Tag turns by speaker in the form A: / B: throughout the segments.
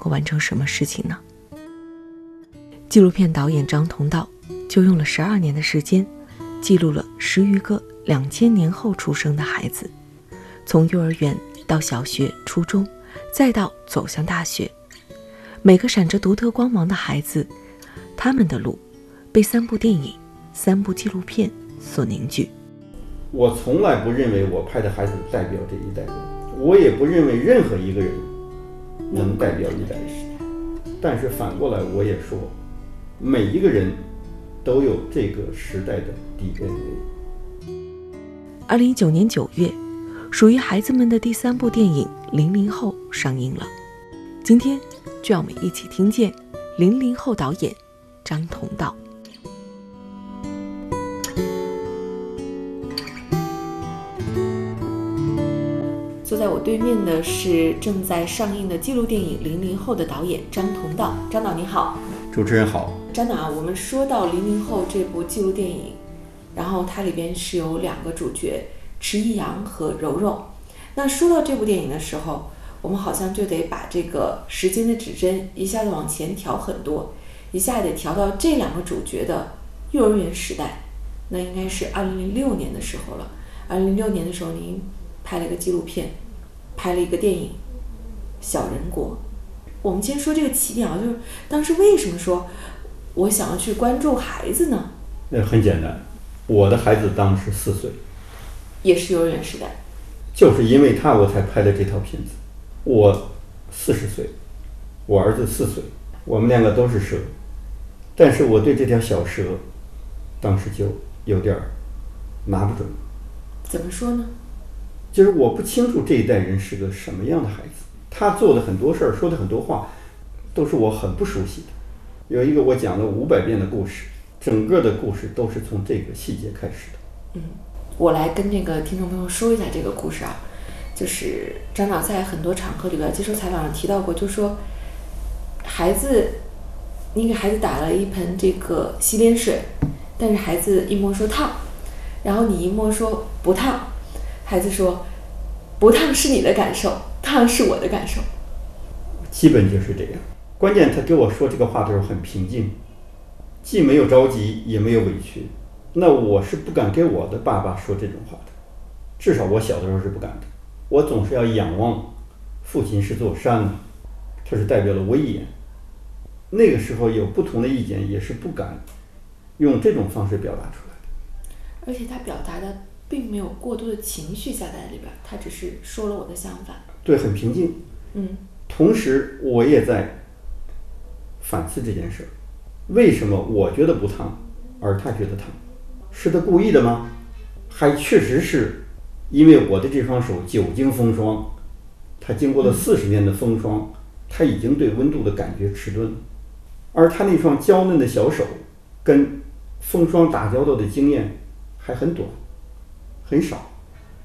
A: 够完成什么事情呢？纪录片导演张同道就用了十二年的时间，记录了十余个两千年后出生的孩子，从幼儿园到小学、初中，再到走向大学，每个闪着独特光芒的孩子，他们的路被三部电影、三部纪录片所凝聚。
B: 我从来不认为我拍的孩子代表这一代人，我也不认为任何一个人。能代表一代人，但是反过来我也说，每一个人都有这个时代的 DNA。
A: 二零一九年九月，属于孩子们的第三部电影《零零后》上映了。今天，就让我们一起听见零零后导演张同道。坐在我对面的是正在上映的纪录电影《零零后》的导演张同道。张导你好，
B: 主持人好。
A: 张导啊，我们说到《零零后》这部纪录电影，然后它里边是有两个主角迟一阳和柔柔。那说到这部电影的时候，我们好像就得把这个时间的指针一下子往前调很多，一下得调到这两个主角的幼儿园时代，那应该是二零零六年的时候了。二零零六年的时候，您。拍了一个纪录片，拍了一个电影《小人国》。我们先说这个起点啊，就是当时为什么说我想要去关注孩子呢？
B: 那很简单，我的孩子当时四岁，
A: 也是幼儿园时代。
B: 就是因为他，我才拍的这套片子。我四十岁，我儿子四岁，我们两个都是蛇，但是我对这条小蛇，当时就有点拿不准。
A: 怎么说呢？
B: 就是我不清楚这一代人是个什么样的孩子，他做的很多事儿，说的很多话，都是我很不熟悉的。有一个我讲了五百遍的故事，整个的故事都是从这个细节开始的。
A: 嗯，我来跟那个听众朋友说一下这个故事啊，就是张导在很多场合里边接受采访上提到过，就说孩子，你给孩子打了一盆这个洗脸水，但是孩子一摸说烫，然后你一摸说不烫。孩子说：“不烫是你的感受，烫是我的感受。”
B: 基本就是这样。关键他给我说这个话的时候很平静，既没有着急，也没有委屈。那我是不敢给我的爸爸说这种话的，至少我小的时候是不敢的。我总是要仰望父亲是座山，他是代表了威严。那个时候有不同的意见，也是不敢用这种方式表达出来的。
A: 而且他表达的。并没有过多的情绪下在里边，他只是说了我的想法。
B: 对，很平静。
A: 嗯。
B: 同时，我也在反思这件事儿：为什么我觉得不烫，而他觉得烫？是他故意的吗？还确实是因为我的这双手久经风霜，他经过了四十年的风霜，他已经对温度的感觉迟钝了，而他那双娇嫩的小手跟风霜打交道的经验还很短。很少，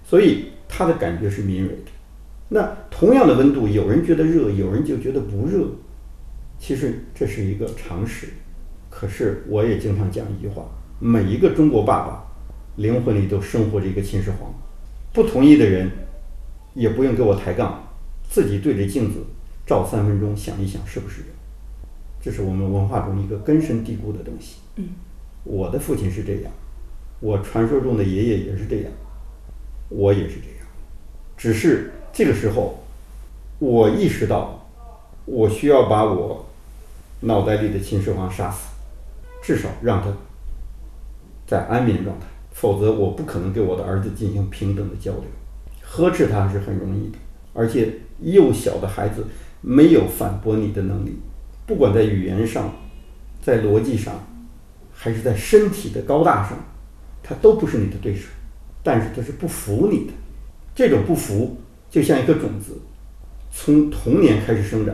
B: 所以他的感觉是敏锐的。那同样的温度，有人觉得热，有人就觉得不热。其实这是一个常识。可是我也经常讲一句话：每一个中国爸爸灵魂里都生活着一个秦始皇。不同意的人也不用给我抬杠，自己对着镜子照三分钟，想一想是不是人。这是我们文化中一个根深蒂固的东西。
A: 嗯，
B: 我的父亲是这样。我传说中的爷爷也是这样，我也是这样，只是这个时候，我意识到，我需要把我脑袋里的秦始皇杀死，至少让他在安眠状态，否则我不可能给我的儿子进行平等的交流。呵斥他是很容易的，而且幼小的孩子没有反驳你的能力，不管在语言上，在逻辑上，还是在身体的高大上。他都不是你的对手，但是他是不服你的，这种不服就像一个种子，从童年开始生长。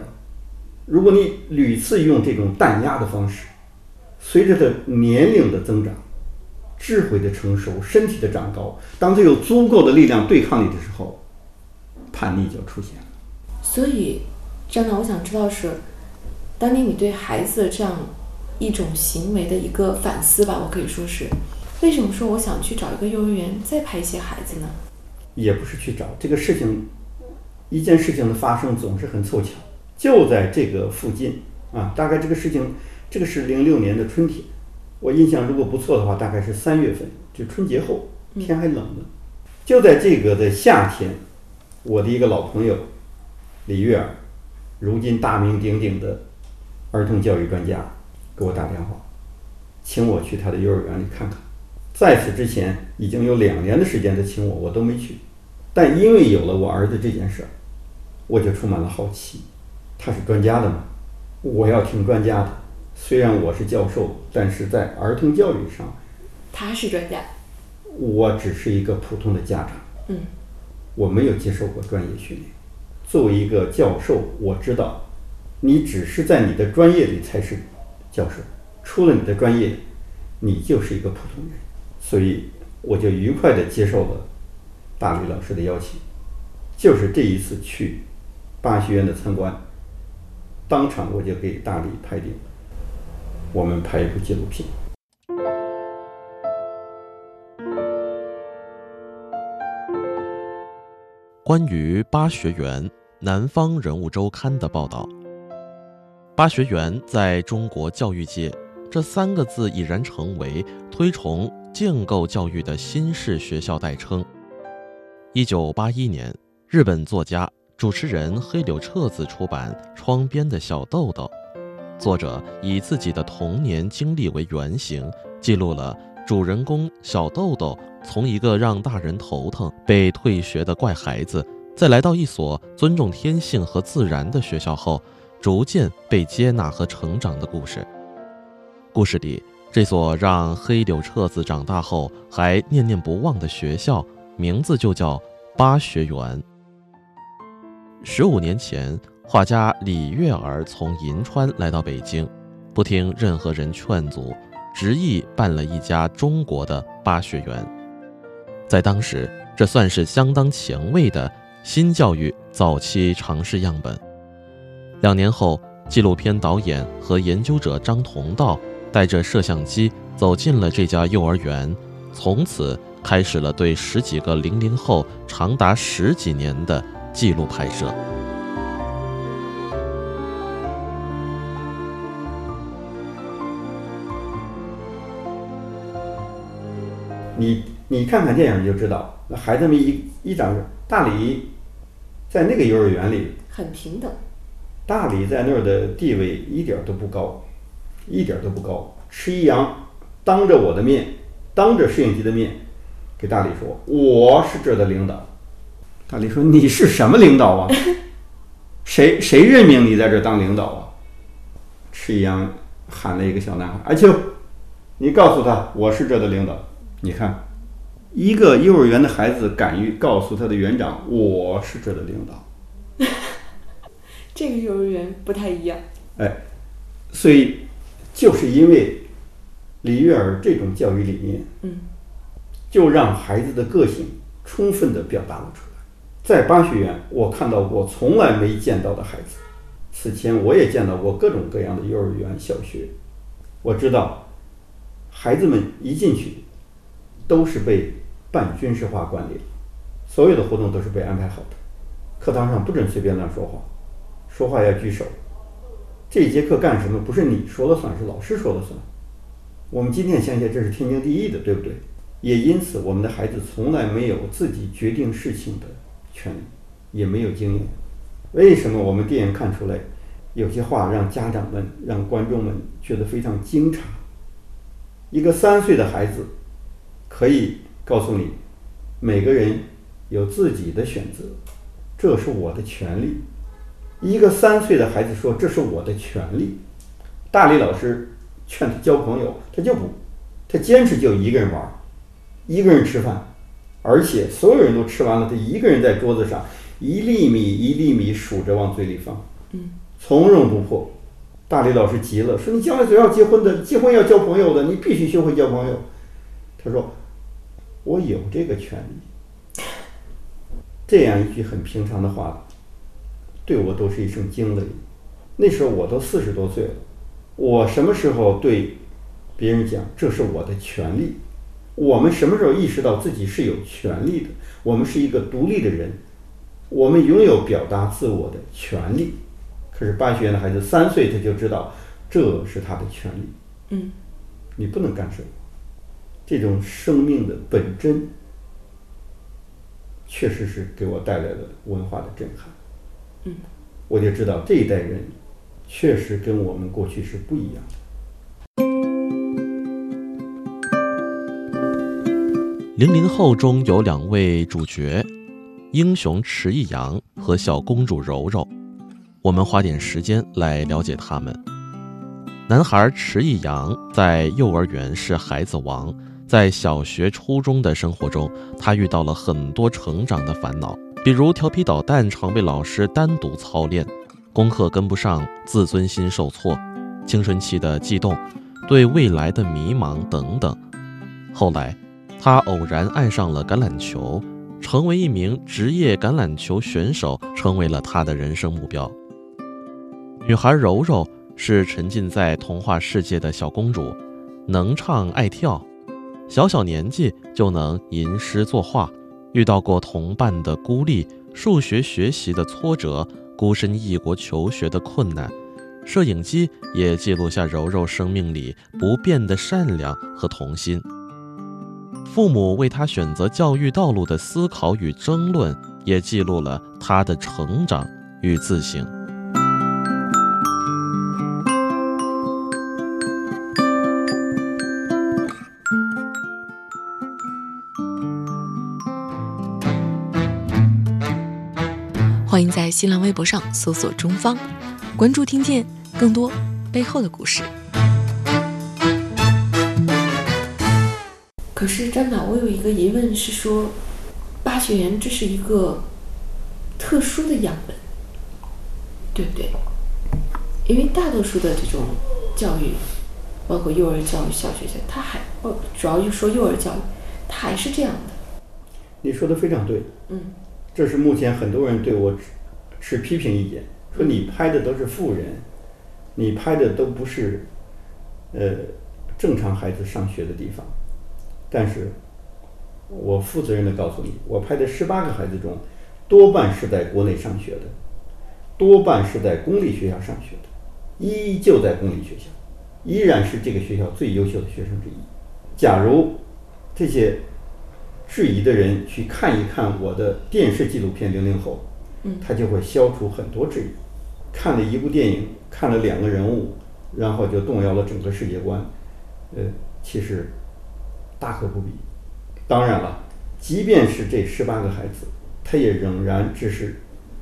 B: 如果你屡次用这种弹压的方式，随着他年龄的增长、智慧的成熟、身体的长高，当他有足够的力量对抗你的时候，叛逆就出现了。
A: 所以，张导，我想知道是，当年你对孩子这样一种行为的一个反思吧，我可以说是，为什么说我想去找一个幼儿园再拍一些孩子呢？
B: 也不是去找这个事情，一件事情的发生总是很凑巧，就在这个附近啊。大概这个事情，这个是零六年的春天，我印象如果不错的话，大概是三月份，就春节后，天还冷呢。就在这个的夏天，我的一个老朋友李月儿，如今大名鼎鼎的儿童教育专家，给我打电话，请我去他的幼儿园里看看。在此之前，已经有两年的时间他请我，我都没去。但因为有了我儿子这件事儿，我就充满了好奇。他是专家的嘛，我要听专家的。虽然我是教授，但是在儿童教育上，
A: 他是专家，
B: 我只是一个普通的家长。
A: 嗯，
B: 我没有接受过专业训练。作为一个教授，我知道，你只是在你的专业里才是教授，出了你的专业，你就是一个普通人。所以我就愉快地接受了大李老师的邀请，就是这一次去巴学院的参观，当场我就给大李拍定，我们拍一部纪录片。
C: 关于巴学园，《南方人物周刊》的报道，巴学园在中国教育界这三个字已然成为推崇建构教育的新式学校代称。一九八一年，日本作家、主持人黑柳彻子出版《窗边的小豆豆》，作者以自己的童年经历为原型，记录了主人公小豆豆。从一个让大人头疼、被退学的怪孩子，在来到一所尊重天性和自然的学校后，逐渐被接纳和成长的故事。故事里，这所让黑柳彻子长大后还念念不忘的学校，名字就叫巴学园。十五年前，画家李月儿从银川来到北京，不听任何人劝阻，执意办了一家中国的巴学园。在当时，这算是相当前卫的新教育早期尝试样本。两年后，纪录片导演和研究者张同道带着摄像机走进了这家幼儿园，从此开始了对十几个零零后长达十几年的记录拍摄。
B: 你。你看看电影你就知道，那孩子们一一长，大理在那个幼儿园里
A: 很平等。
B: 大理在那儿的地位一点都不高，一点都不高。迟一阳当着我的面，当着摄影机的面，给大李说：“我是这儿的领导。”大李说：“你是什么领导啊？谁谁任命你在这儿当领导啊？”迟一阳喊了一个小男孩：“阿秋，你告诉他我是这儿的领导。”你看。一个幼儿园的孩子敢于告诉他的园长：“我是这的领导。”
A: 这个幼儿园不太一样。
B: 哎，所以就是因为李月儿这种教育理念，
A: 嗯，
B: 就让孩子的个性充分的表达了出来。在巴学园，我看到过从来没见到的孩子。此前我也见到过各种各样的幼儿园、小学，我知道孩子们一进去都是被。半军事化管理，所有的活动都是被安排好的。课堂上不准随便乱说话，说话要举手。这一节课干什么？不是你说了算，是老师说了算。我们今天相信这是天经地义的，对不对？也因此，我们的孩子从来没有自己决定事情的权利，也没有经验。为什么我们电影看出来有些话让家长们、让观众们觉得非常惊诧？一个三岁的孩子可以。告诉你，每个人有自己的选择，这是我的权利。一个三岁的孩子说：“这是我的权利。”大李老师劝他交朋友，他就不，他坚持就一个人玩，一个人吃饭，而且所有人都吃完了，他一个人在桌子上一粒米一粒米数着往嘴里放，
A: 嗯，
B: 从容不迫。大李老师急了，说：“你将来总要结婚的，结婚要交朋友的，你必须学会交朋友。”他说：“我有这个权利。”这样一句很平常的话，对我都是一声惊雷。那时候我都四十多岁了，我什么时候对别人讲这是我的权利？我们什么时候意识到自己是有权利的？我们是一个独立的人，我们拥有表达自我的权利。可是巴学院的孩子三岁他就知道这是他的权利，
A: 嗯，
B: 你不能干涉我。这种生命的本真，确实是给我带来了文化的震撼。
A: 嗯，
B: 我就知道这一代人确实跟我们过去是不一样的。
C: 零零后中有两位主角，英雄迟一阳和小公主柔柔。我们花点时间来了解他们。男孩迟一阳在幼儿园是孩子王，在小学、初中的生活中，他遇到了很多成长的烦恼，比如调皮捣蛋，常被老师单独操练；功课跟不上，自尊心受挫；青春期的悸动，对未来的迷茫等等。后来，他偶然爱上了橄榄球，成为一名职业橄榄球选手，成为了他的人生目标。女孩柔柔是沉浸在童话世界的小公主，能唱爱跳，小小年纪就能吟诗作画，遇到过同伴的孤立、数学学习的挫折、孤身异国求学的困难。摄影机也记录下柔柔生命里不变的善良和童心。父母为他选择教育道路的思考与争论，也记录了他的成长与自省。
A: 欢迎在新浪微博上搜索“中方”，关注听见更多背后的故事。可是张导，我有一个疑问是说，巴学园这是一个特殊的样本，对不对？因为大多数的这种教育，包括幼儿教育、小学教育，它还哦，主要就说幼儿教育，它还是这样的。
B: 你说的非常对，
A: 嗯，
B: 这是目前很多人对我持批评意见，说你拍的都是富人，你拍的都不是呃正常孩子上学的地方。但是，我负责任的告诉你，我拍的十八个孩子中，多半是在国内上学的，多半是在公立学校上学的，依旧在公立学校，依然是这个学校最优秀的学生之一。假如这些质疑的人去看一看我的电视纪录片《零零后》，
A: 嗯
B: 他就会消除很多质疑。看了一部电影，看了两个人物，然后就动摇了整个世界观，呃，其实大可不必。当然了，即便是这十八个孩子，他也仍然只是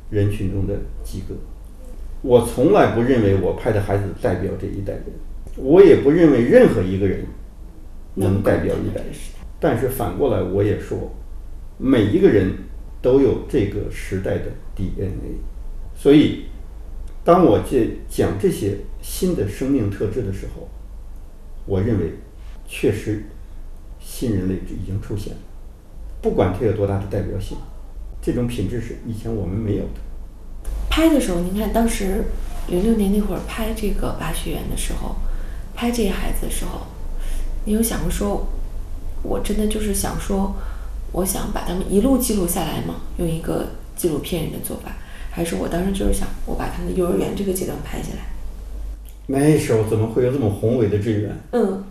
B: 人群中的几个。我从来不认为我拍的孩子代表这一代人，我也不认为任何一个人能代表一代人。但是反过来，我也说，每一个人都有这个时代的 DNA。所以，当我这讲这些新的生命特质的时候，我认为确实新人类已经出现了，不管它有多大的代表性，这种品质是以前我们没有的。
A: 拍的时候，您看当时零六年那会儿拍这个八学园的时候，拍这些孩子的时候，你有想过说，我真的就是想说，我想把他们一路记录下来吗？用一个纪录片人的做法，还是我当时就是想，我把他们幼儿园这个阶段拍下来？
B: 那时候怎么会有这么宏伟的志愿？
A: 嗯，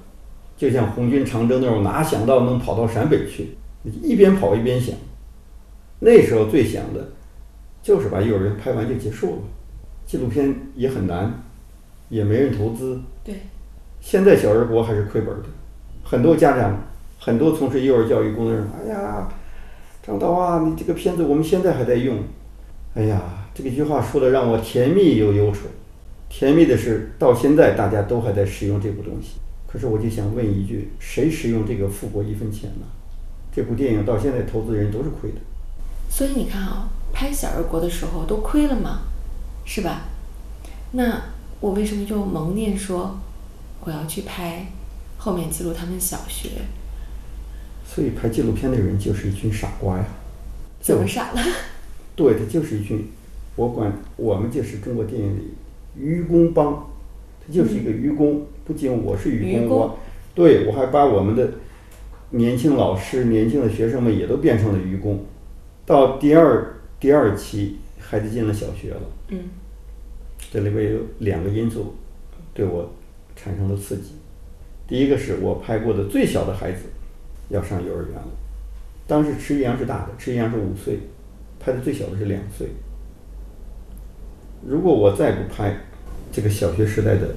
B: 就像红军长征那种，哪想到能跑到陕北去？一边跑一边想。那时候最想的，就是把幼儿园拍完就结束了。纪录片也很难，也没人投资。
A: 对，
B: 现在小人国还是亏本的，很多家长，很多从事幼儿教育工作人员，哎呀，张导啊，你这个片子我们现在还在用。哎呀，这个句话说的让我甜蜜又忧愁。甜蜜的是，到现在大家都还在使用这部东西。可是我就想问一句：谁使用这个付过一分钱呢？这部电影到现在投资人都是亏的。
A: 所以你看啊，拍《小人国》的时候都亏了吗，是吧？那我为什么就蒙念说我要去拍后面记录他们小学？
B: 所以拍纪录片的人就是一群傻瓜呀。
A: 怎么傻了？
B: 对，他就是一群，我管我们就是中国电影里愚公帮，他就是一个愚公。不仅我是愚公，我对我还把我们的年轻老师、年轻的学生们也都变成了愚公。到第二第二期，孩子进了小学了。
A: 嗯。
B: 这里边有两个因素对我产生了刺激。第一个是我拍过的最小的孩子要上幼儿园了。当时迟一阳是大的，迟一阳是五岁，拍的最小的是两岁。如果我再不拍，这个小学时代的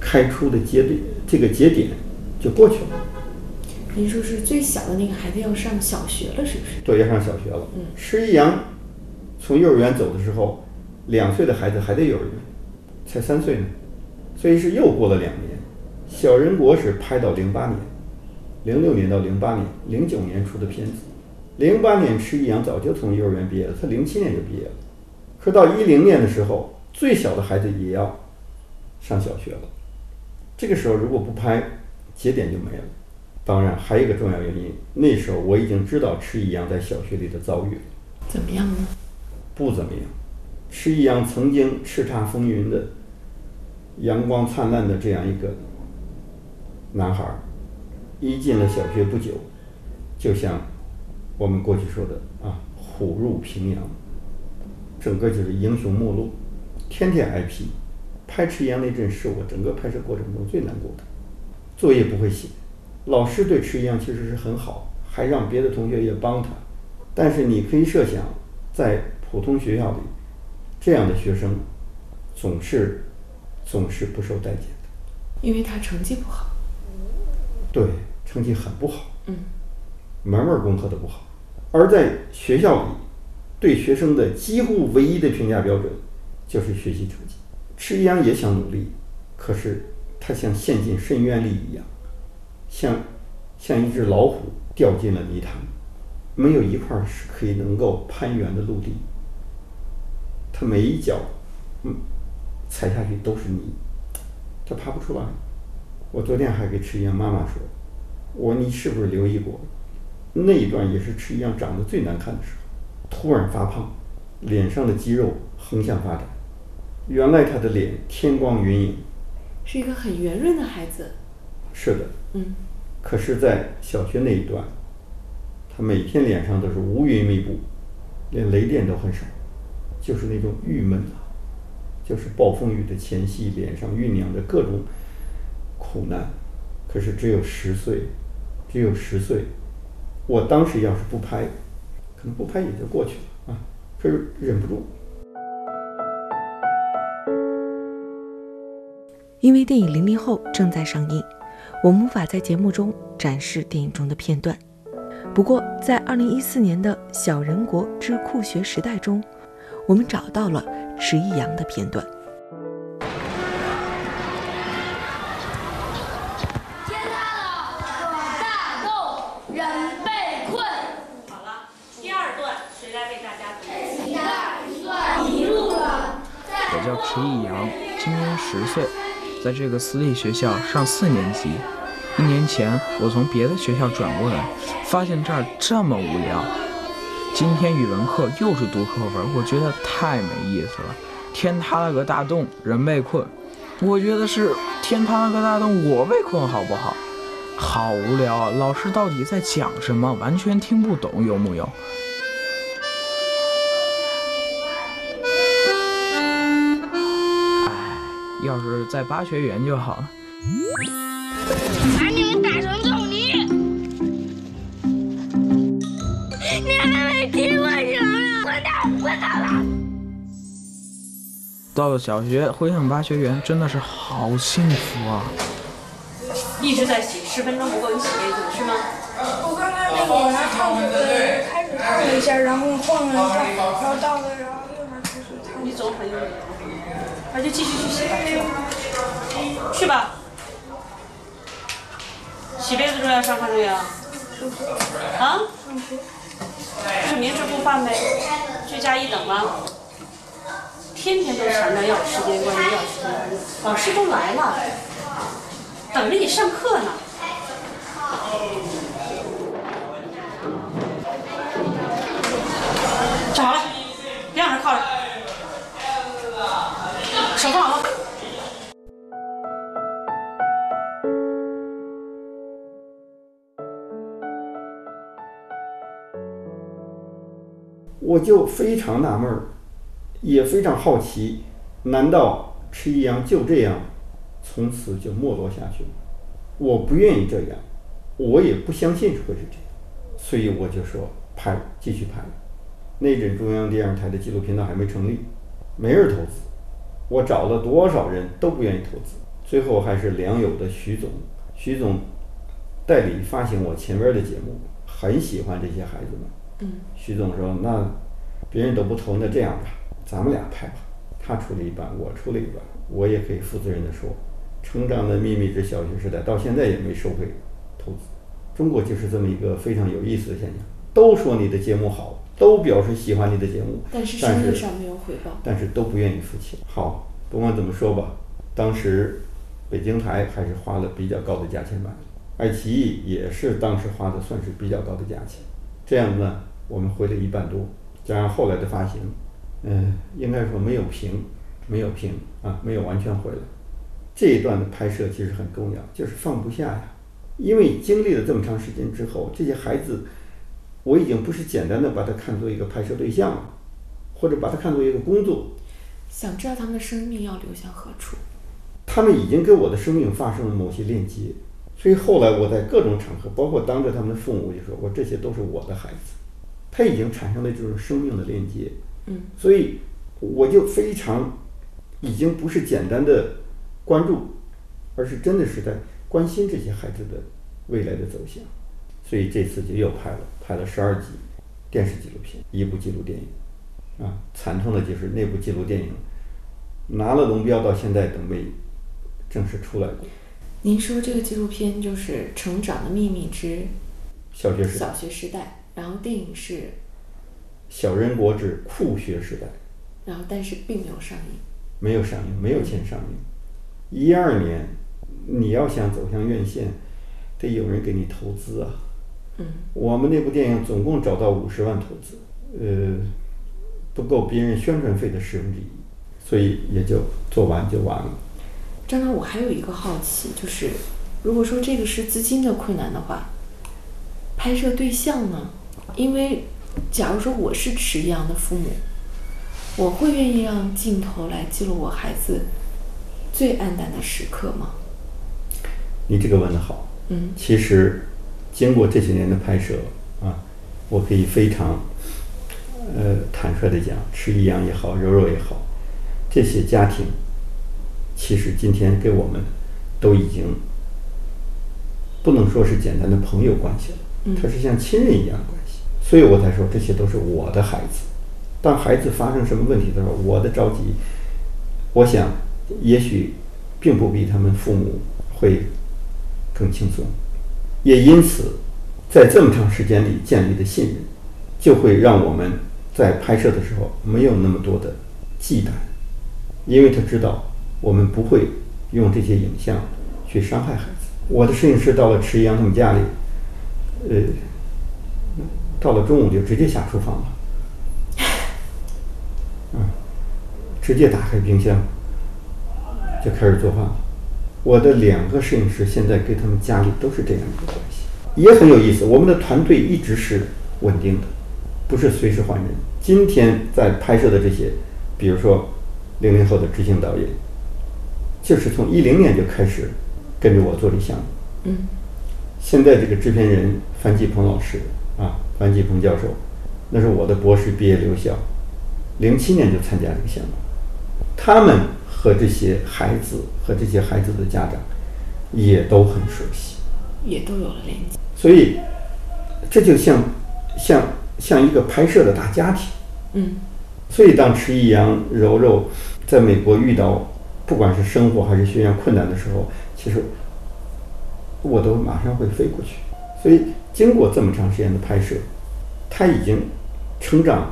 B: 开出的节点，这个节点就过去了。
A: 您说是最小的那个孩子要上小学了，是不是？
B: 对，要上小学了。
A: 嗯。
B: 迟一阳从幼儿园走的时候，两岁的孩子还在幼儿园，才三岁呢，所以是又过了两年。小人国是拍到零八年，零六年到零八年，零九年出的片子。零八年，迟一阳早就从幼儿园毕业了，他零七年就毕业了。可到一零年的时候，最小的孩子也要上小学了。这个时候如果不拍，节点就没了。当然，还有一个重要原因，那时候我已经知道迟一阳在小学里的遭遇了。
A: 怎么样呢？
B: 不怎么样。迟一阳曾经叱咤风云的、阳光灿烂的这样一个男孩，一进了小学不久，就像。我们过去说的啊，虎入平阳，整个就是英雄末路，天天挨批。拍迟一阳那阵是我整个拍摄过程中最难过的，作业不会写，老师对迟延阳其实是很好，还让别的同学也帮他。但是你可以设想，在普通学校里，这样的学生总是总是不受待见的，
A: 因为他成绩不好。
B: 对，成绩很不好。
A: 嗯，
B: 门门功课都不好。而在学校里，对学生的几乎唯一的评价标准就是学习成绩。迟一阳也想努力，可是他像陷进深渊里一样，像像一只老虎掉进了泥潭，没有一块是可以能够攀援的陆地。他每一脚，嗯，踩下去都是泥，他爬不出来。我昨天还给迟一阳妈妈说：“我说你是不是留意过？”那一段也是吃一样长得最难看的时候，突然发胖，脸上的肌肉横向发展。原来他的脸天光云影，
A: 是一个很圆润的孩子。
B: 是的，
A: 嗯。
B: 可是，在小学那一段，他每天脸上都是乌云密布，连雷电都很少，就是那种郁闷啊，就是暴风雨的前夕，脸上酝酿着各种苦难。可是只有十岁，只有十岁。我当时要是不拍，可能不拍也就过去了啊，可是忍不住。
D: 因为电影《零零后》正在上映，我们无法在节目中展示电影中的片段。不过，在2014年的《小人国之酷学时代》中，我们找到了迟一阳的片段。
E: 迟一阳今年十岁，在这个私立学校上四年级。一年前，我从别的学校转过来，发现这儿这么无聊。今天语文课又是读课文，我觉得太没意思了。天塌了个大洞，人被困。我觉得是天塌了个大洞，我被困，好不好？好无聊啊！老师到底在讲什么？完全听不懂，有木有？要是在八学园就好了。
F: 把你们打成肉泥！你还没踢我球呢！滚蛋，滚蛋了！
E: 到了小学，回想八学园真的是好幸福啊！
G: 一直在洗，十分钟不够，你洗杯子是吗？
H: 我刚刚那个拿烫水开始烫了一下，然后晃了一下，然后到了，然后又拿开水烫。
G: 你走很远。那就继续去洗吧，去吧。洗杯子重要，上课重要。啊？就是明知故犯呗，罪加一等吗？天天都缠着要时间观念，要时间观念。老师都来了，等着你上课呢。站好了，别往这靠着，手放好。
B: 我就非常纳闷儿，也非常好奇，难道迟一阳就这样从此就没落下去了？我不愿意这样，我也不相信会是这样，所以我就说拍，继续拍。那阵中央电视台的纪录频道还没成立，没人投资，我找了多少人都不愿意投资，最后还是良友的徐总，徐总代理发行我前边的节目，很喜欢这些孩子们。
A: 嗯，
B: 徐总说：“那别人都不投，那这样吧，咱们俩拍吧。他出了一半，我出了一半，我也可以负责任的说，《成长的秘密之小学时代》到现在也没收回投资。中国就是这么一个非常有意思的现象，都说你的节目好，都表示喜欢你的节目，
A: 但是上没有回报。
B: 但是都不愿意付钱。好，不管怎么说吧，当时北京台还是花了比较高的价钱买的，爱奇艺也是当时花的算是比较高的价钱。这样呢，我们回了一半多，加上后来的发行，嗯，应该说没有平，没有平啊，没有完全回来。这一段的拍摄其实很重要，就是放不下呀，因为经历了这么长时间之后，这些孩子，我已经不是简单的把他看作一个拍摄对象了，或者把它看作一个工作，
A: 想知道他们的生命要流向何处？
B: 他们已经跟我的生命发生了某些链接，所以后来我在各种场合，包括当着他们的父母，我就说我这些都是我的孩子，他已经产生了这种生命的链接，
A: 嗯，
B: 所以我就非常，已经不是简单的关注，而是真的是在关心这些孩子的未来的走向，所以这次就又拍了，拍了十二集电视纪录片，一部纪录电影，啊，惨痛的就是那部纪录电影拿了龙标，到现在都没正式出来过。
A: 您说这个纪录片就是《成长的秘密之
B: 小学时代
A: 小学时代》，然后电影是，
B: 小人国之酷学时代
A: 然后但是并没有上映。
B: 没有上映，没有钱上映。一二年，你要想走向院线，得有人给你投资啊。
A: 嗯，
B: 我们那部电影总共找到五十万投资，呃，不够别人宣传费的十分之一，所以也就做完就完了。
A: 张导，我还有一个好奇，就是如果说这个是资金的困难的话，拍摄对象呢？因为假如说我是迟一阳的父母，我会愿意让镜头来记录我孩子最暗淡的时刻吗？
B: 你这个问得好。
A: 嗯
B: 其实经过这些年的拍摄啊，我可以非常呃坦率的讲，吃一阳也好，柔柔也好，这些家庭其实今天给我们都已经不能说是简单的朋友关系了，
A: 嗯。
B: 它是像亲人一样的关系，所以我才说这些都是我的孩子。当孩子发生什么问题的时候，我的着急，我想也许并不比他们父母会更轻松，也因此，在这么长时间里建立的信任，就会让我们在拍摄的时候没有那么多的忌惮，因为他知道我们不会用这些影像去伤害孩子。我的摄影师到了迟一阳他们家里，呃，到了中午就直接下厨房了，嗯，直接打开冰箱就开始做饭了。我的两个摄影师现在跟他们家里都是这样一个关系，也很有意思。我们的团队一直是稳定的，不是随时换人。今天在拍摄的这些，比如说零零后的执行导演，就是从一零年就开始跟着我做这项目。
A: 嗯
B: 现在这个制片人樊继鹏老师啊，樊继鹏教授，那是我的博士毕业留校，零七年就参加这个项目。他们和这些孩子和这些孩子的家长也都很熟悉，
A: 也都有了连接。
B: 所以这就像像像一个拍摄的大家庭。
A: 嗯
B: 所以当迟一阳、柔柔在美国遇到不管是生活还是学业困难的时候，其实我都马上会飞过去。所以经过这么长时间的拍摄，他已经成长、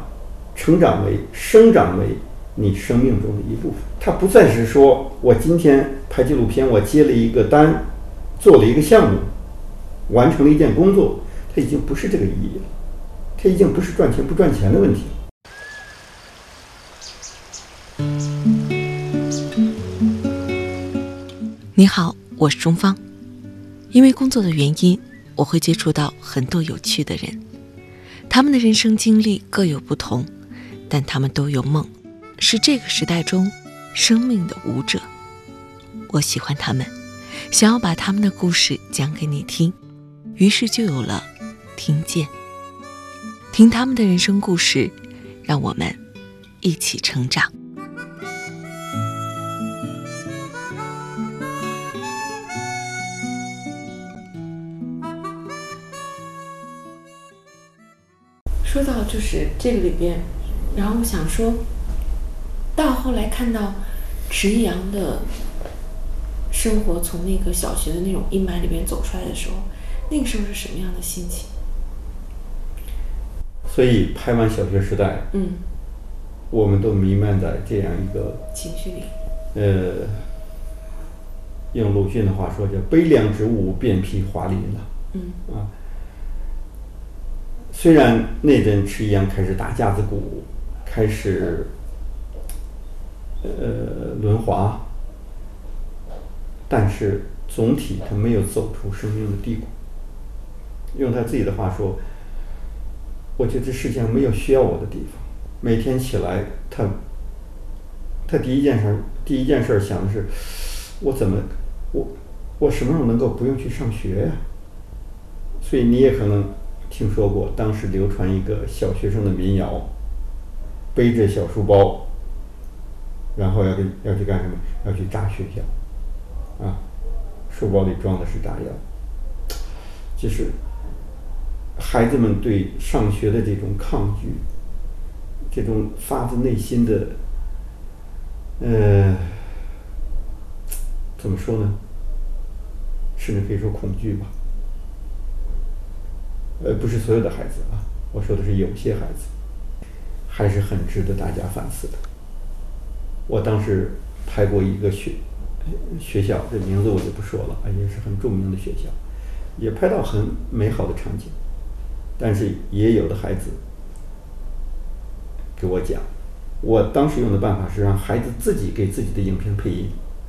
B: 成长为、生长为你生命中的一部分。他不再是说我今天拍纪录片，我接了一个单，做了一个项目，完成了一件工作，它已经不是这个意义了。这已经不是赚钱不赚钱的问题。
D: 你好，我是钟芳。因为工作的原因，我会接触到很多有趣的人，他们的人生经历各有不同，但他们都有梦，是这个时代中生命的舞者。我喜欢他们，想要把他们的故事讲给你听，于是就有了听见。听他们的人生故事，让我们一起成长。
A: 说到就是这个里边，然后我想说，到后来看到迟阳的生活从那个小学的那种阴霾里边走出来的时候，那个时候是什么样的心情？
B: 所以拍完《小学时代》，
A: 嗯，
B: 我们都弥漫在这样一个
A: 情绪里。
B: 呃，用鲁迅的话说，叫“悲凉之物，遍披华林”了”
A: 嗯
B: 啊。虽然那阵吃一阳开始打架子鼓，开始呃轮滑，但是总体他没有走出生命的低谷。用他自己的话说，我觉得这世界上没有需要我的地方。每天起来，他他第一件事第一件事想的是，我怎么我我什么时候能够不用去上学呀？所以你也可能。听说过，当时流传一个小学生的民谣，背着小书包，然后要去要去干什么？要去炸学校，啊，书包里装的是炸药。就是孩子们对上学的这种抗拒，这种发自内心的，呃，怎么说呢？甚至可以说恐惧吧。呃，不是所有的孩子啊，我说的是有些孩子，还是很值得大家反思的。我当时拍过一个学学校，这名字我就不说了，也是很著名的学校，也拍到很美好的场景，但是也有的孩子给我讲，我当时用的办法是让孩子自己给自己的影片配音。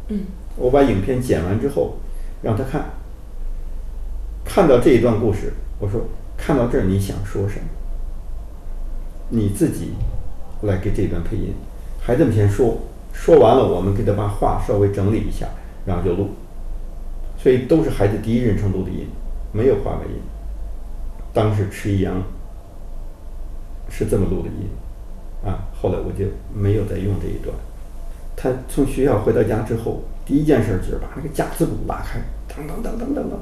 A: 嗯，
B: 我把影片剪完之后，让他看，看到这一段故事，我说。看到这儿，你想说什么？你自己来给这段配音。孩子们先说，说完了，我们给他把话稍微整理一下，然后就录。所以都是孩子第一人称录的音，没有话外音。当时迟一阳是这么录的音，啊，后来我就没有再用这一段。他从学校回到家之后，第一件事就是把那个架子鼓拉开，当当当当当当，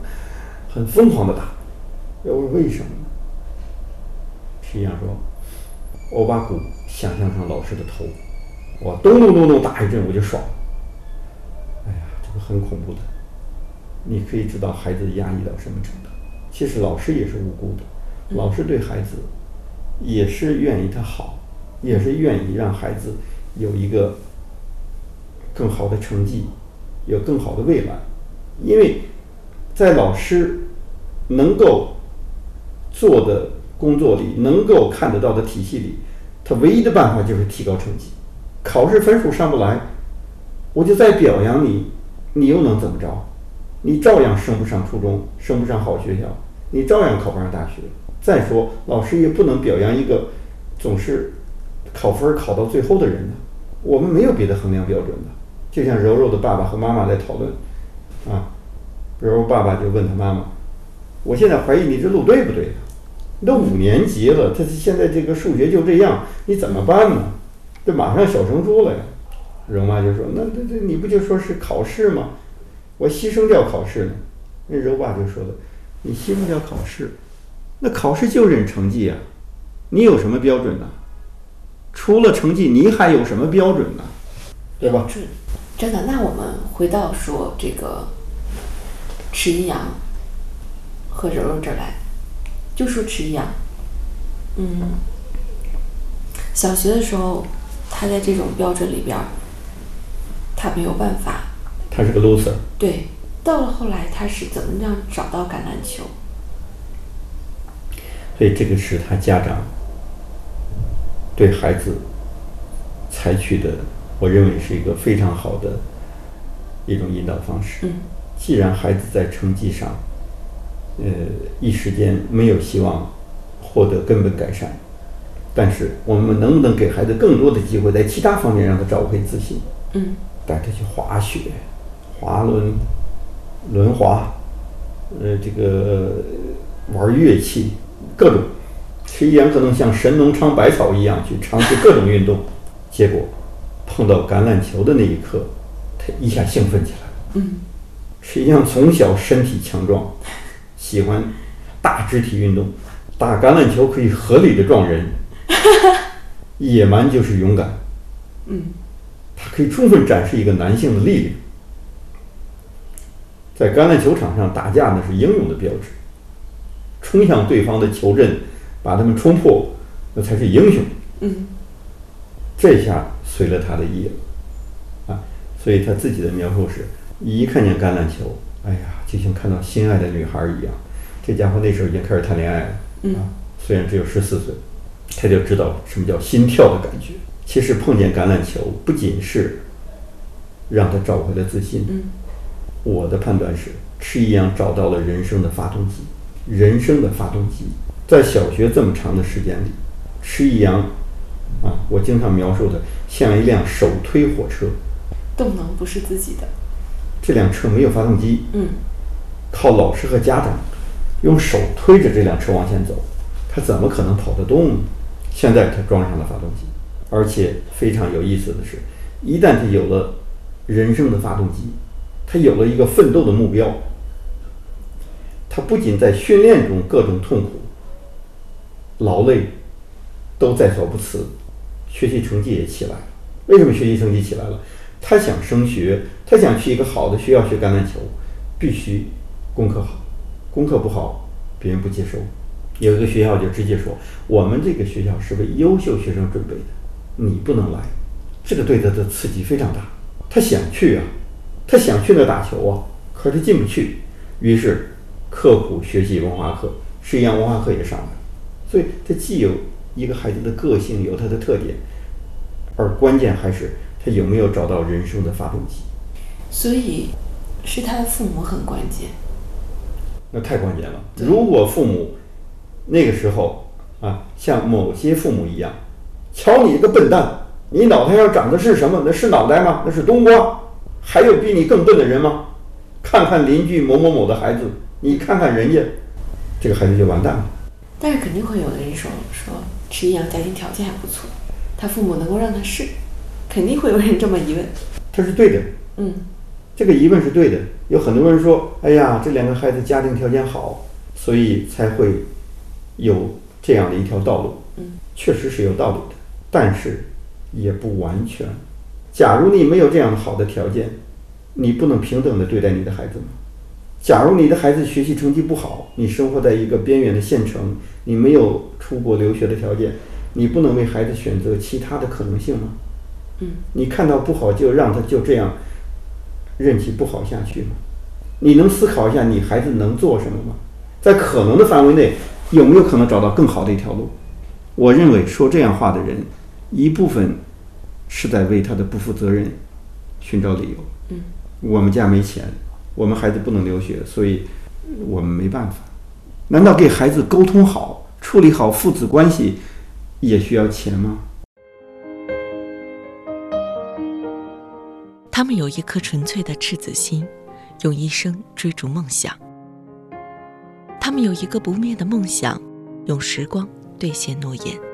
B: 很疯狂的打。我说为什么呢？实际上说，我把鼓想象成老师的头，我咚咚咚咚打一阵我就爽。哎呀，这个很恐怖的，你可以知道孩子压抑到什么程度。其实老师也是无辜的，老师对孩子也是愿意他好，也是愿意让孩子有一个更好的成绩，有更好的未来，因为在老师能够。做的工作里能够看得到的体系里，他唯一的办法就是提高成绩。考试分数上不来，我就再表扬你，你又能怎么着？你照样升不上初中，升不上好学校，你照样考不上大学。再说，老师也不能表扬一个总是考分考到最后的人呢。我们没有别的衡量标准的。就像柔柔的爸爸和妈妈在讨论，啊，柔柔爸爸就问他妈妈：“我现在怀疑你这路对不对？”你都五年级了，他现在这个数学就这样，你怎么办呢？这马上小升初了呀。柔妈就说：“那这这你不就说是考试吗？我牺牲掉考试呢。”那柔爸就说了：“你牺牲掉考试，那考试就认成绩啊，你有什么标准呢？除了成绩，你还有什么标准呢？对吧？”
A: 真的，那我们回到说这个迟一阳和柔柔这儿来。就说迟一阳，嗯，小学的时候，他在这种标准里边儿，他没有办法。
B: 他是个 loser。
A: 对，到了后来，他是怎么样找到橄榄球？
B: 所以这个是他家长对孩子采取的，我认为是一个非常好的一种引导方式。
A: 嗯，
B: 既然孩子在成绩上，呃，一时间没有希望获得根本改善，但是我们能不能给孩子更多的机会，在其他方面让他找回自信？
A: 嗯，
B: 带他去滑雪、滑轮、轮滑，呃，这个玩乐器，各种。迟一阳可能像神农尝百草一样去尝试各种运动，结果碰到橄榄球的那一刻，他一下兴奋起来了。
A: 嗯，
B: 迟一阳从小身体强壮，喜欢大肢体运动，打橄榄球可以合理的撞人，野蛮就是勇敢。
A: 嗯，
B: 他可以充分展示一个男性的力量。在橄榄球场上打架那是英勇的标志，冲向对方的球阵。把他们冲破，那才是英雄。
A: 嗯，
B: 这下随了他的意了，啊，所以他自己的描述是：一看见橄榄球，哎呀，就像看到心爱的女孩一样。这家伙那时候已经开始谈恋爱了，啊，虽然只有十四岁，他就知道什么叫心跳的感觉。其实碰见橄榄球，不仅是让他找回了自信。
A: 嗯，
B: 我的判断是，迟一阳找到了人生的发动机，人生的发动机。在小学这么长的时间里，迟一阳，啊，我经常描述的像一辆手推火车，
A: 动能不是自己的。
B: 这辆车没有发动机，
A: 嗯，
B: 靠老师和家长用手推着这辆车往前走，他怎么可能跑得动呢？现在他装上了发动机，而且非常有意思的是，一旦他有了人生的发动机，他有了一个奋斗的目标，他不仅在训练中各种痛苦。劳累都在所不辞，学习成绩也起来了。为什么学习成绩起来了？他想升学，他想去一个好的学校学橄榄球，必须功课好，功课不好别人不接收。有一个学校就直接说：“我们这个学校是为优秀学生准备的，你不能来。”这个对他的刺激非常大。他想去啊，他想去那打球啊，可是他进不去。于是刻苦学习文化课，实际上文化课也上了。所以，他既有一个孩子的个性，有他的特点，而关键还是他有没有找到人生的发动机。
A: 所以，是他的父母很关键。
B: 那太关键了。如果父母那个时候啊，像某些父母一样，瞧你个笨蛋，你脑袋上长的是什么？那是脑袋吗？那是冬瓜？还有比你更笨的人吗？看看邻居某某某的孩子，你看看人家，这个孩子就完蛋了。
A: 但是肯定会有的人说说迟一阳家庭条件还不错，他父母能够让他试，肯定会有人这么疑问。
B: 他是对的，
A: 嗯，
B: 这个疑问是对的。有很多人说，哎呀，这两个孩子家庭条件好，所以才会有这样的一条道路。
A: 嗯，
B: 确实是有道理的，但是也不完全。假如你没有这样好的条件，你不能平等的对待你的孩子吗？假如你的孩子学习成绩不好，你生活在一个边缘的县城，你没有出国留学的条件，你不能为孩子选择其他的可能性吗？
A: 嗯，
B: 你看到不好就让他就这样任其不好下去吗？你能思考一下你孩子能做什么吗？在可能的范围内，有没有可能找到更好的一条路？我认为说这样话的人，一部分是在为他的不负责任寻找理由。
A: 嗯，
B: 我们家没钱。我们孩子不能留学，所以我们没办法。难道给孩子沟通好、处理好父子关系也需要钱吗？
D: 他们有一颗纯粹的赤子心，用一生追逐梦想。他们有一个不灭的梦想，用时光兑现诺言。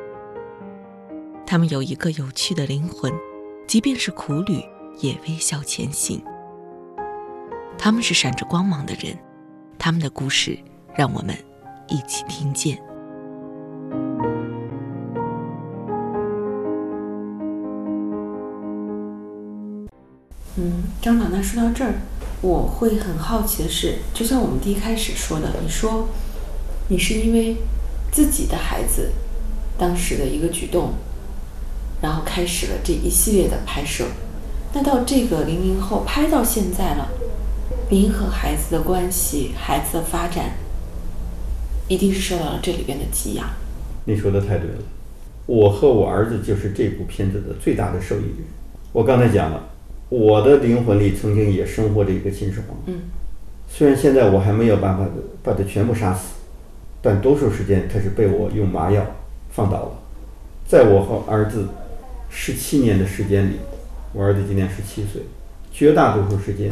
D: 他们有一个有趣的灵魂，即便是苦旅也微笑前行。他们是闪着光芒的人，他们的故事让我们一起听见。
A: 嗯，张导，那说到这儿，我会很好奇的是，就像我们第一开始说的，你说你是因为自己的孩子当时的一个举动，然后开始了这一系列的拍摄。那到这个零零后拍到现在了，您和孩子的关系、孩子的发展，一定是受到了这里边的给养。
B: 你说的太对了，我和我儿子就是这部片子的最大的受益人。我刚才讲了，我的灵魂里曾经也生活着一个秦始皇。
A: 嗯，
B: 虽然现在我还没有办法把他全部杀死，但多数时间他是被我用麻药放倒了。在我和儿子十七年的时间里，我儿子今年十七岁，绝大多数时间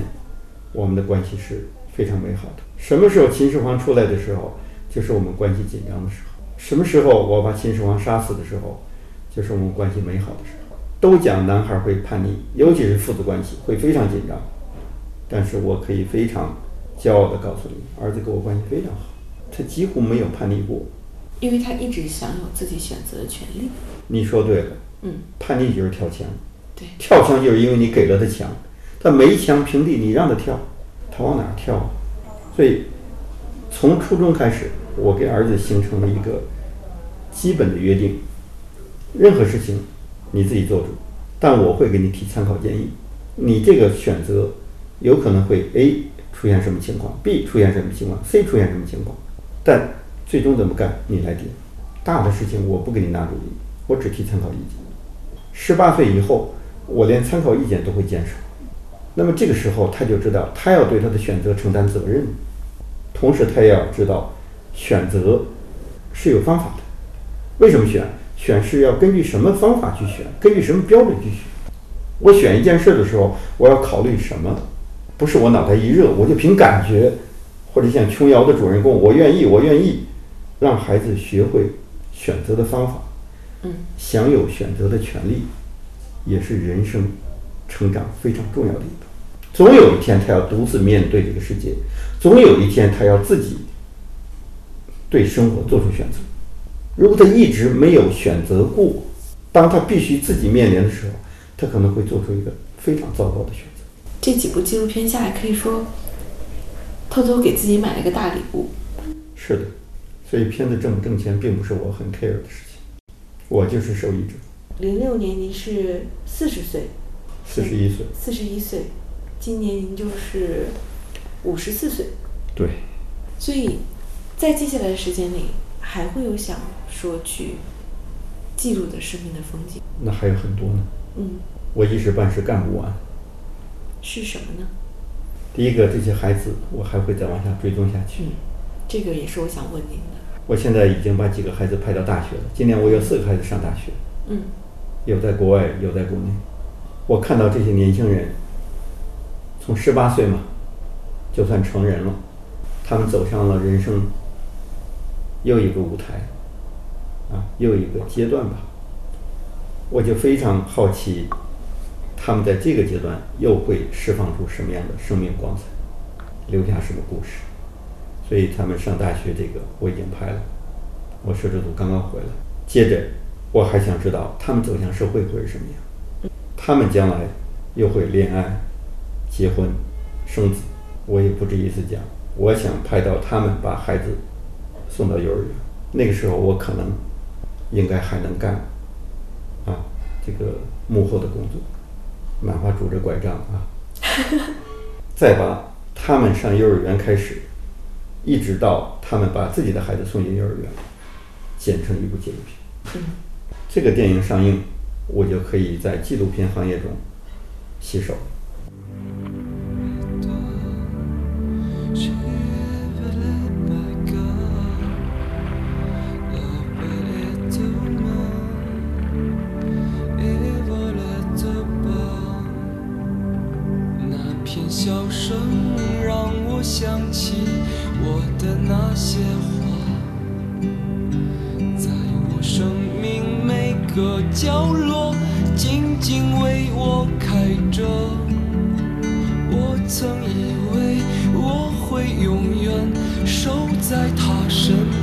B: 我们的关系是非常美好的。什么时候秦始皇出来的时候，就是我们关系紧张的时候；什么时候我把秦始皇杀死的时候，就是我们关系美好的时候。都讲男孩会叛逆，尤其是父子关系会非常紧张。但是我可以非常骄傲地告诉你，儿子跟我关系非常好，他几乎没有叛逆过。
A: 因为他一直享有自己选择的权利。
B: 你说对了，
A: 嗯，
B: 叛逆就是跳墙，
A: 对，
B: 跳墙就是因为你给了他墙，他没墙平地，你让他跳，他往哪儿跳啊？所以从初中开始，我给儿子形成了一个基本的约定，任何事情你自己做主，但我会给你提参考建议。你这个选择有可能会 A 出现什么情况，B 出现什么情况，C 出现什么情况，但最终怎么干你来定。大的事情我不给你拿主意，我只提参考意见。十八岁以后，我连参考意见都会减少。那么这个时候他就知道他要对他的选择承担责任，同时他也要知道选择是有方法的。为什么选？选是要根据什么方法去选，根据什么标准去选。我选一件事的时候，我要考虑什么？不是我脑袋一热我就凭感觉，或者像琼瑶的主人公，我愿意，我愿意，让孩子学会选择的方法，
A: 嗯，
B: 享有选择的权利，也是人生成长非常重要的一步。总有一天他要独自面对这个世界，总有一天他要自己对生活做出选择。如果他一直没有选择过，当他必须自己面临的时候，他可能会做出一个非常糟糕的选择。
A: 这几部纪录片下来，可以说偷偷给自己买了一个大礼物。
B: 是的，所以片子挣不挣钱并不是我很 care 的事情，我就是受益者。
A: 零六年您是四十岁，
B: 四十一岁，
A: 四十一岁，今年您就是五十四岁，
B: 对，
A: 所以在接下来的时间里，还会有想说去记录的生命的风景。
B: 那还有很多呢。
A: 嗯，
B: 我一时半时干不完。
A: 是什么呢？
B: 第一个，这些孩子我还会再往下追踪下去。
A: 嗯，这个也是我想问您的。
B: 我现在已经把几个孩子派到大学了，今年我有四个孩子上大学，
A: 嗯，
B: 有在国外，有在国内。我看到这些年轻人，从十八岁嘛，就算成人了，他们走上了人生又一个舞台，啊，又一个阶段吧。我就非常好奇，他们在这个阶段又会释放出什么样的生命光彩，留下什么故事。所以他们上大学这个我已经拍了，我摄制组刚刚回来。接着我还想知道他们走向社会会是什么样，他们将来又会恋爱、结婚、生子。我也不止一次讲，我想拍到他们把孩子送到幼儿园，那个时候我可能应该还能干啊这个幕后的工作，哪怕拄着拐杖啊，再把他们上幼儿园开始。一直到他们把自己的孩子送进幼儿园，剪成一部纪录片。
A: 嗯，
B: 这个电影上映，我就可以在纪录片行业中洗手。
I: 曾以为我会永远守在她身旁，